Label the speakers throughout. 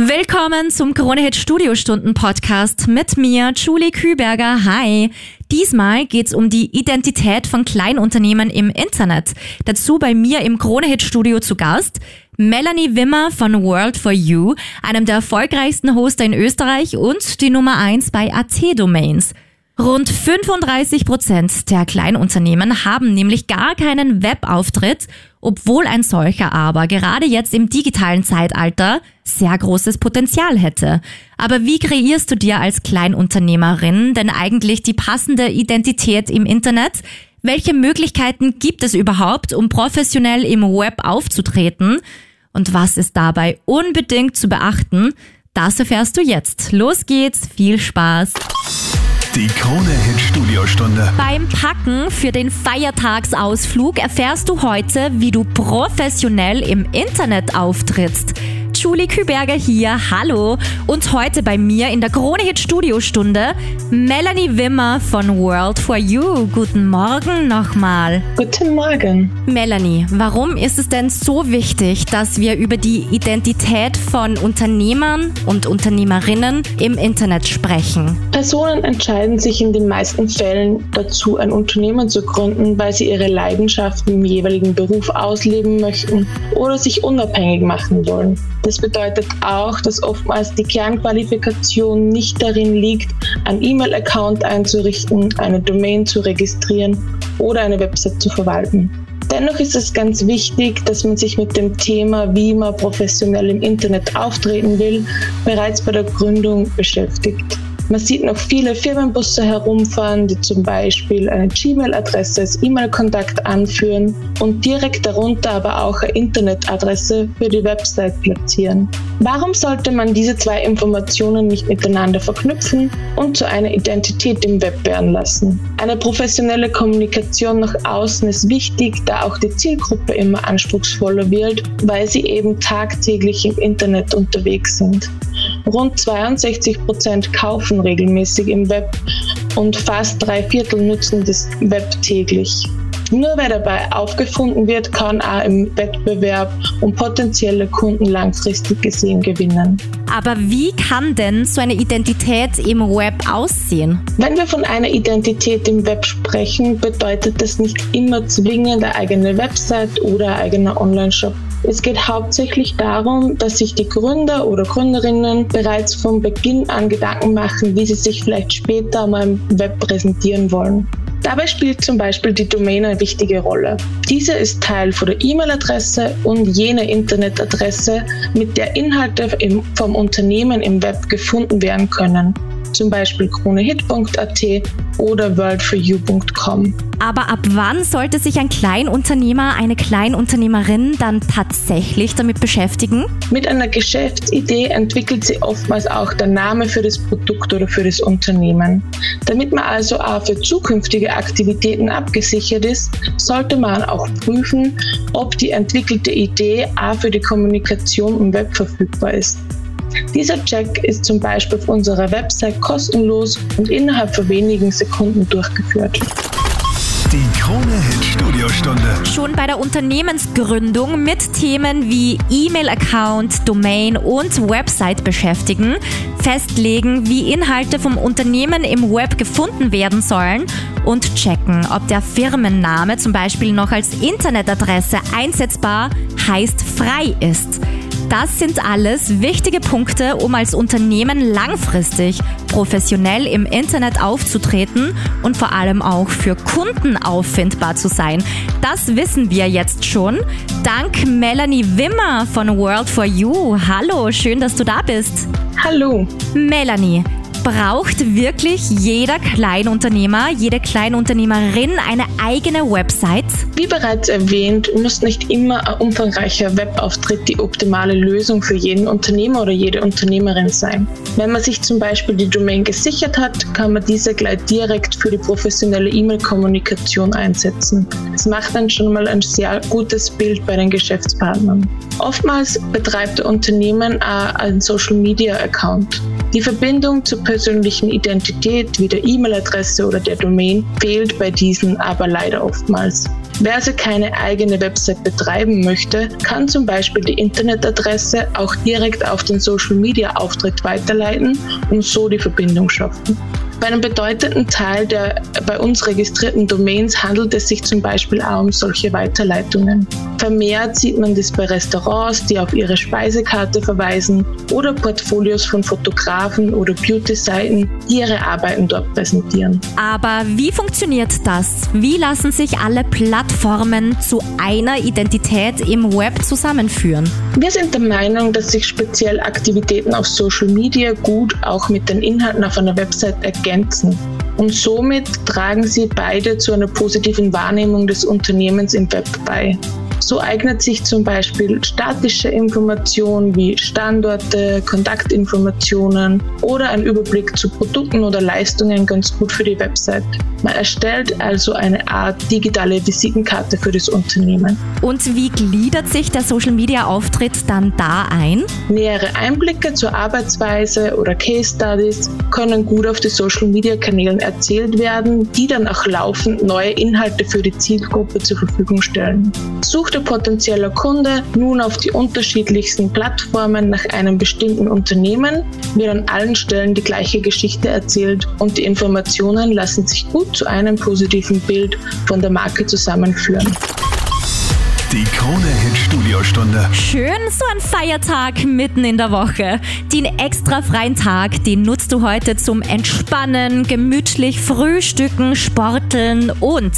Speaker 1: Willkommen zum Kronehit Studiostunden Podcast mit mir, Julie Küberger. Hi. Diesmal geht's um die Identität von Kleinunternehmen im Internet. Dazu bei mir im Kronehit Studio zu Gast Melanie Wimmer von World for You, einem der erfolgreichsten Hoster in Österreich und die Nummer eins bei AT Domains. Rund 35 Prozent der Kleinunternehmen haben nämlich gar keinen Webauftritt, obwohl ein solcher aber gerade jetzt im digitalen Zeitalter sehr großes Potenzial hätte. Aber wie kreierst du dir als Kleinunternehmerin denn eigentlich die passende Identität im Internet? Welche Möglichkeiten gibt es überhaupt, um professionell im Web aufzutreten? Und was ist dabei unbedingt zu beachten? Das erfährst du jetzt. Los geht's, viel Spaß!
Speaker 2: Die Krone-Hit Studiostunde.
Speaker 1: Beim Packen für den Feiertagsausflug erfährst du heute, wie du professionell im Internet auftrittst. Julie Küberger hier, hallo. Und heute bei mir in der Krone-Hit Studiostunde Melanie Wimmer von World for You. Guten Morgen nochmal.
Speaker 3: Guten Morgen.
Speaker 1: Melanie, warum ist es denn so wichtig, dass wir über die Identität von Unternehmern und Unternehmerinnen im Internet sprechen?
Speaker 3: Personen entscheiden sich in den meisten Fällen dazu, ein Unternehmen zu gründen, weil sie ihre Leidenschaften im jeweiligen Beruf ausleben möchten oder sich unabhängig machen wollen. Das bedeutet auch, dass oftmals die Kernqualifikation nicht darin liegt, einen E-Mail-Account einzurichten, eine Domain zu registrieren oder eine Website zu verwalten. Dennoch ist es ganz wichtig, dass man sich mit dem Thema, wie man professionell im Internet auftreten will, bereits bei der Gründung beschäftigt. Man sieht noch viele Firmenbusse herumfahren, die zum Beispiel eine Gmail-Adresse als E-Mail-Kontakt anführen und direkt darunter aber auch eine Internetadresse für die Website platzieren. Warum sollte man diese zwei Informationen nicht miteinander verknüpfen und zu einer Identität im Web werden lassen? Eine professionelle Kommunikation nach außen ist wichtig, da auch die Zielgruppe immer anspruchsvoller wird, weil sie eben tagtäglich im Internet unterwegs sind. Rund 62 Prozent kaufen regelmäßig im Web und fast drei Viertel nutzen das Web täglich. Nur wer dabei aufgefunden wird, kann auch im Wettbewerb um potenzielle Kunden langfristig gesehen gewinnen.
Speaker 1: Aber wie kann denn so eine Identität im Web aussehen?
Speaker 3: Wenn wir von einer Identität im Web sprechen, bedeutet das nicht immer zwingend eine eigene Website oder ein eigener Online-Shop. Es geht hauptsächlich darum, dass sich die Gründer oder Gründerinnen bereits von Beginn an Gedanken machen, wie sie sich vielleicht später mal im Web präsentieren wollen. Dabei spielt zum Beispiel die Domain eine wichtige Rolle. Diese ist Teil von der E-Mail-Adresse und jener Internetadresse, mit der Inhalte vom Unternehmen im Web gefunden werden können zum Beispiel kronehit.at oder worldforyou.com.
Speaker 1: Aber ab wann sollte sich ein Kleinunternehmer, eine Kleinunternehmerin dann tatsächlich damit beschäftigen?
Speaker 3: Mit einer Geschäftsidee entwickelt sie oftmals auch der Name für das Produkt oder für das Unternehmen. Damit man also auch für zukünftige Aktivitäten abgesichert ist, sollte man auch prüfen, ob die entwickelte Idee auch für die Kommunikation im Web verfügbar ist. Dieser Check ist zum Beispiel auf unserer Website kostenlos und innerhalb von wenigen Sekunden durchgeführt.
Speaker 2: Die Krone-Hit Studiostunde.
Speaker 1: Schon bei der Unternehmensgründung mit Themen wie E-Mail-Account, Domain und Website beschäftigen, festlegen, wie Inhalte vom Unternehmen im Web gefunden werden sollen und checken, ob der Firmenname zum Beispiel noch als Internetadresse einsetzbar, heißt frei ist. Das sind alles wichtige Punkte, um als Unternehmen langfristig professionell im Internet aufzutreten und vor allem auch für Kunden auffindbar zu sein. Das wissen wir jetzt schon. Dank Melanie Wimmer von World for You. Hallo, schön, dass du da bist.
Speaker 3: Hallo.
Speaker 1: Melanie, braucht wirklich jeder Kleinunternehmer, jede Kleinunternehmerin eine eigene Website?
Speaker 3: Wie bereits erwähnt, muss nicht immer ein umfangreicher Webauftritt die optimale Lösung für jeden Unternehmer oder jede Unternehmerin sein. Wenn man sich zum Beispiel die Domain gesichert hat, kann man diese gleich direkt für die professionelle E-Mail-Kommunikation einsetzen. Das macht dann schon mal ein sehr gutes Bild bei den Geschäftspartnern. Oftmals betreibt der Unternehmen auch einen Social-Media-Account. Die Verbindung zur persönlichen Identität wie der E-Mail-Adresse oder der Domain fehlt bei diesen aber leider oftmals. Wer also keine eigene Website betreiben möchte, kann zum Beispiel die Internetadresse auch direkt auf den Social-Media-Auftritt weiterleiten und so die Verbindung schaffen. Bei einem bedeutenden Teil der bei uns registrierten Domains handelt es sich zum Beispiel auch um solche Weiterleitungen. Vermehrt sieht man das bei Restaurants, die auf ihre Speisekarte verweisen oder Portfolios von Fotografen oder Beauty-Seiten, die ihre Arbeiten dort präsentieren.
Speaker 1: Aber wie funktioniert das? Wie lassen sich alle Plattformen zu einer Identität im Web zusammenführen?
Speaker 3: Wir sind der Meinung, dass sich speziell Aktivitäten auf Social Media gut auch mit den Inhalten auf einer Website ergänzen. Und somit tragen sie beide zu einer positiven Wahrnehmung des Unternehmens im Web bei. So eignet sich zum Beispiel statische Informationen wie Standorte, Kontaktinformationen oder ein Überblick zu Produkten oder Leistungen ganz gut für die Website. Man erstellt also eine Art digitale Visitenkarte für das Unternehmen.
Speaker 1: Und wie gliedert sich der Social Media Auftritt dann da ein?
Speaker 3: Nähere Einblicke zur Arbeitsweise oder Case Studies können gut auf den Social Media Kanälen erzählt werden, die dann auch laufend neue Inhalte für die Zielgruppe zur Verfügung stellen. Sucht der potenzieller Kunde nun auf die unterschiedlichsten Plattformen nach einem bestimmten Unternehmen, wird an allen Stellen die gleiche Geschichte erzählt und die Informationen lassen sich gut zu einem positiven Bild von der Marke zusammenführen.
Speaker 2: Die Krone Hit Studiostunde.
Speaker 1: Schön, so ein Feiertag mitten in der Woche. Den extra freien Tag, den nutzt du heute zum Entspannen, gemütlich frühstücken, sporteln und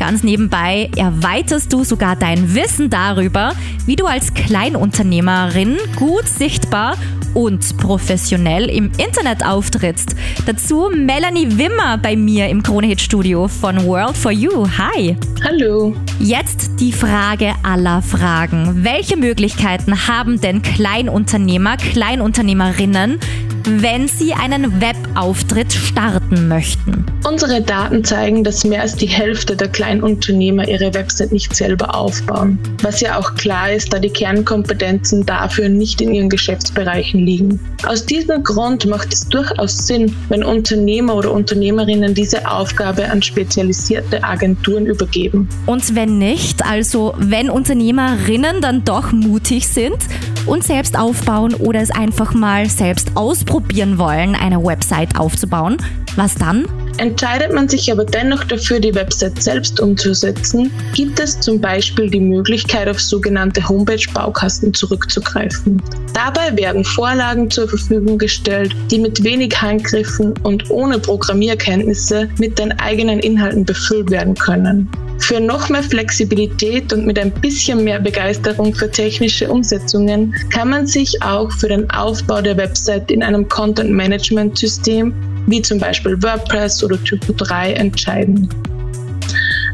Speaker 1: ganz nebenbei erweiterst du sogar dein Wissen darüber, wie du als Kleinunternehmerin gut sichtbar und professionell im Internet auftrittst. Dazu Melanie Wimmer bei mir im Kronehit Studio von World for You. Hi.
Speaker 3: Hallo.
Speaker 1: Jetzt die Frage aller Fragen. Welche Möglichkeiten haben denn Kleinunternehmer, Kleinunternehmerinnen, wenn Sie einen Webauftritt starten möchten?
Speaker 3: Unsere Daten zeigen, dass mehr als die Hälfte der Kleinunternehmer ihre Website nicht selber aufbauen. Was ja auch klar ist, da die Kernkompetenzen dafür nicht in ihren Geschäftsbereichen liegen. Aus diesem Grund macht es durchaus Sinn, wenn Unternehmer oder Unternehmerinnen diese Aufgabe an spezialisierte Agenturen übergeben.
Speaker 1: Und wenn nicht, also wenn Unternehmerinnen dann doch mutig sind und selbst aufbauen oder es einfach mal selbst ausprobieren wollen, eine Website aufzubauen, was dann?
Speaker 3: Entscheidet man sich aber dennoch dafür, die Website selbst umzusetzen, gibt es zum Beispiel die Möglichkeit, auf sogenannte Homepage-Baukasten zurückzugreifen. Dabei werden Vorlagen zur Verfügung gestellt, die mit wenig Handgriffen und ohne Programmierkenntnisse mit den eigenen Inhalten befüllt werden können. Für noch mehr Flexibilität und mit ein bisschen mehr Begeisterung für technische Umsetzungen kann man sich auch für den Aufbau der Website in einem Content Management System wie zum Beispiel WordPress oder Typo 3 entscheiden.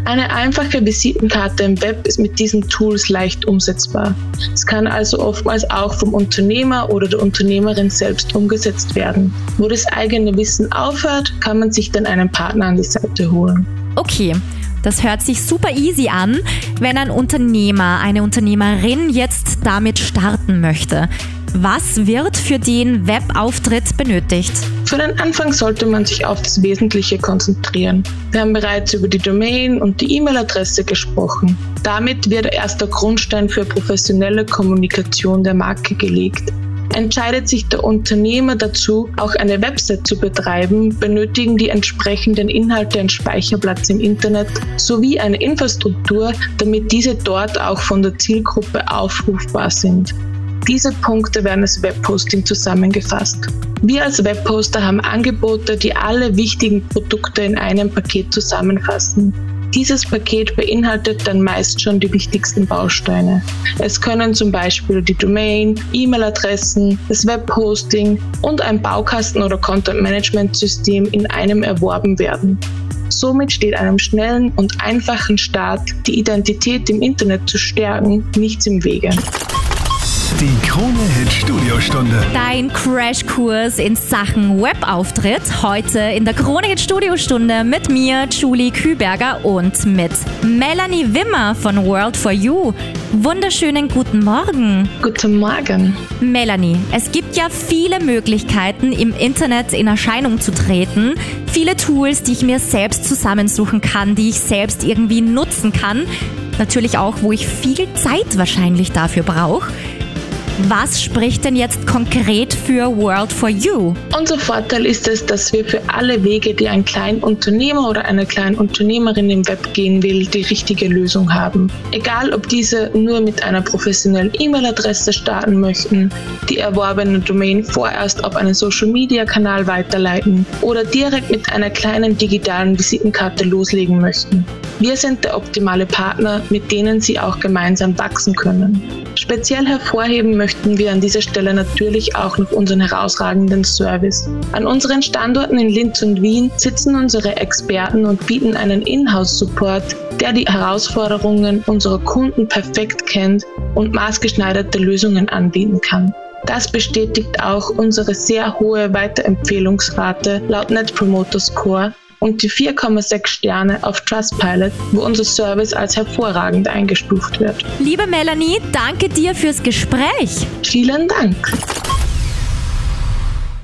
Speaker 3: Eine einfache Visitenkarte im Web ist mit diesen Tools leicht umsetzbar. Es kann also oftmals auch vom Unternehmer oder der Unternehmerin selbst umgesetzt werden. Wo das eigene Wissen aufhört, kann man sich dann einen Partner an die Seite holen.
Speaker 1: Okay, das hört sich super easy an, wenn ein Unternehmer, eine Unternehmerin jetzt damit starten möchte. Was wird für den Webauftritt benötigt?
Speaker 3: Für den Anfang sollte man sich auf das Wesentliche konzentrieren. Wir haben bereits über die Domain und die E-Mail-Adresse gesprochen. Damit wird erst der Grundstein für professionelle Kommunikation der Marke gelegt. Entscheidet sich der Unternehmer dazu, auch eine Website zu betreiben, benötigen die entsprechenden Inhalte einen Speicherplatz im Internet sowie eine Infrastruktur, damit diese dort auch von der Zielgruppe aufrufbar sind. Diese Punkte werden als Webhosting zusammengefasst. Wir als Webhoster haben Angebote, die alle wichtigen Produkte in einem Paket zusammenfassen. Dieses Paket beinhaltet dann meist schon die wichtigsten Bausteine. Es können zum Beispiel die Domain, E-Mail-Adressen, das Webhosting und ein Baukasten- oder Content-Management-System in einem erworben werden. Somit steht einem schnellen und einfachen Start, die Identität im Internet zu stärken, nichts im Wege.
Speaker 2: Die Krone-Hit Studiostunde.
Speaker 1: Dein Crashkurs in Sachen Webauftritt. Heute in der Krone-Hit Studiostunde mit mir, Julie Küberger und mit Melanie Wimmer von World for You. Wunderschönen guten Morgen.
Speaker 3: Guten Morgen.
Speaker 1: Melanie, es gibt ja viele Möglichkeiten, im Internet in Erscheinung zu treten. Viele Tools, die ich mir selbst zusammensuchen kann, die ich selbst irgendwie nutzen kann. Natürlich auch, wo ich viel Zeit wahrscheinlich dafür brauche. Was spricht denn jetzt konkret für World for You?
Speaker 3: Unser Vorteil ist es, dass wir für alle Wege, die ein Kleinunternehmer oder eine Kleinunternehmerin im Web gehen will, die richtige Lösung haben. Egal, ob diese nur mit einer professionellen E-Mail-Adresse starten möchten, die erworbene Domain vorerst auf einen Social-Media-Kanal weiterleiten oder direkt mit einer kleinen digitalen Visitenkarte loslegen möchten. Wir sind der optimale Partner, mit denen Sie auch gemeinsam wachsen können. Speziell hervorheben möchten wir an dieser Stelle natürlich auch noch unseren herausragenden Service. An unseren Standorten in Linz und Wien sitzen unsere Experten und bieten einen Inhouse-Support, der die Herausforderungen unserer Kunden perfekt kennt und maßgeschneiderte Lösungen anbieten kann. Das bestätigt auch unsere sehr hohe Weiterempfehlungsrate laut Net Promoter Score und die 4,6 Sterne auf Trustpilot, wo unser Service als hervorragend eingestuft wird.
Speaker 1: Liebe Melanie, danke dir fürs Gespräch.
Speaker 3: Vielen Dank.